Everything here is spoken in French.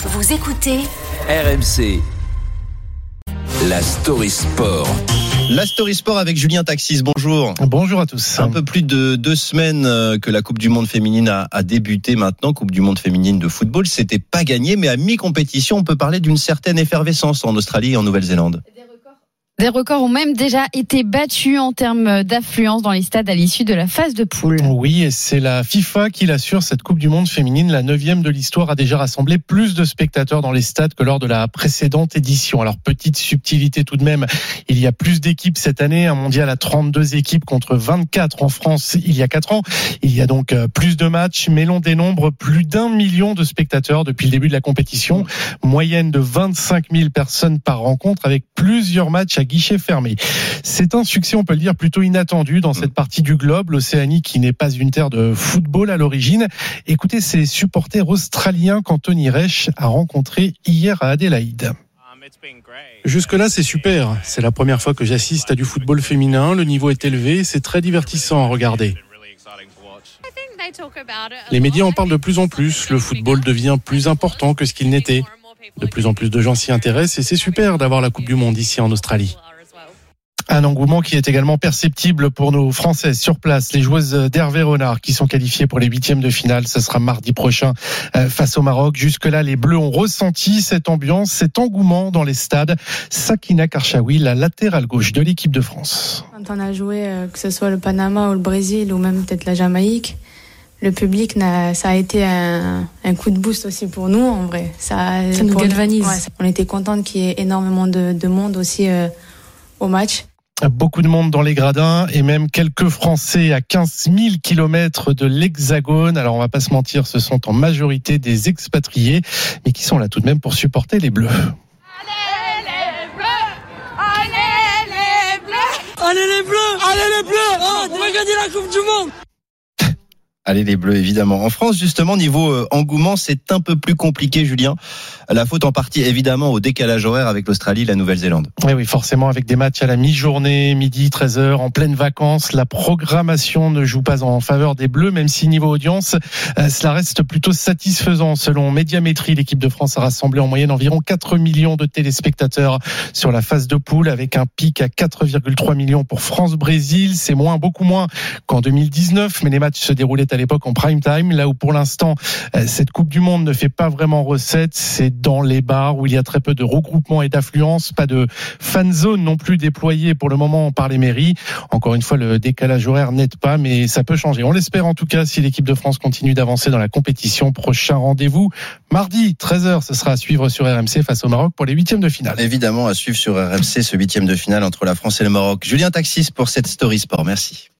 Vous écoutez RMC. La story sport. La Story Sport avec Julien Taxis, bonjour. Bonjour à tous. Un peu plus de deux semaines euh, que la Coupe du Monde féminine a, a débuté maintenant, Coupe du Monde féminine de football. C'était pas gagné, mais à mi-compétition, on peut parler d'une certaine effervescence en Australie et en Nouvelle-Zélande. Des records ont même déjà été battus en termes d'affluence dans les stades à l'issue de la phase de poule. Oui, et c'est la FIFA qui l'assure. Cette Coupe du Monde féminine, la neuvième de l'histoire, a déjà rassemblé plus de spectateurs dans les stades que lors de la précédente édition. Alors, petite subtilité tout de même, il y a plus d'équipes cette année. Un mondial à 32 équipes contre 24 en France il y a 4 ans. Il y a donc euh, plus de matchs, mais l'on dénombre plus d'un million de spectateurs depuis le début de la compétition. Moyenne de 25 000 personnes par rencontre avec plusieurs matchs à guichet fermé. C'est un succès, on peut le dire, plutôt inattendu dans cette partie du globe, l'Océanie qui n'est pas une terre de football à l'origine. Écoutez ces supporters australiens qu'Anthony Reich a rencontrés hier à Adélaïde. Jusque-là, c'est super. C'est la première fois que j'assiste à du football féminin. Le niveau est élevé. C'est très divertissant à regarder. Les médias en parlent de plus en plus. Le football devient plus important que ce qu'il n'était. De plus en plus de gens s'y intéressent et c'est super d'avoir la Coupe du Monde ici en Australie. Un engouement qui est également perceptible pour nos Françaises sur place, les joueuses d'Hervé Renard qui sont qualifiées pour les huitièmes de finale. Ce sera mardi prochain euh, face au Maroc. Jusque-là, les Bleus ont ressenti cette ambiance, cet engouement dans les stades. Sakina Karchaoui, la latérale gauche de l'équipe de France. Quand on a joué, euh, que ce soit le Panama ou le Brésil ou même peut-être la Jamaïque, le public, ça a été un, un coup de boost aussi pour nous en vrai. Ça, Ça nous galvanise. ouais, on était contente qu'il y ait énormément de, de monde aussi euh, au match. Beaucoup de monde dans les gradins et même quelques Français à 15 000 kilomètres de l'Hexagone. Alors on va pas se mentir, ce sont en majorité des expatriés, mais qui sont là tout de même pour supporter les Bleus. Allez les Bleus, évidemment. En France, justement, niveau euh, engouement, c'est un peu plus compliqué, Julien. La faute en partie, évidemment, au décalage horaire avec l'Australie et la Nouvelle-Zélande. Oui, oui, forcément, avec des matchs à la mi-journée, midi, 13h, en pleine vacances, la programmation ne joue pas en faveur des Bleus, même si niveau audience, euh, cela reste plutôt satisfaisant. Selon Médiamétrie, l'équipe de France a rassemblé en moyenne environ 4 millions de téléspectateurs sur la phase de poule, avec un pic à 4,3 millions pour France-Brésil. C'est moins, beaucoup moins qu'en 2019, mais les matchs se déroulaient à l'époque en prime time, là où pour l'instant, euh, cette Coupe du Monde ne fait pas vraiment recette. C'est dans les bars où il y a très peu de regroupement et d'affluence, pas de fan zone non plus déployée pour le moment par les mairies. Encore une fois, le décalage horaire n'aide pas, mais ça peut changer. On l'espère en tout cas si l'équipe de France continue d'avancer dans la compétition. Prochain rendez-vous mardi 13h, ce sera à suivre sur RMC face au Maroc pour les huitièmes de finale. Évidemment, à suivre sur RMC ce huitième de finale entre la France et le Maroc. Julien Taxis pour cette Story Sport. Merci.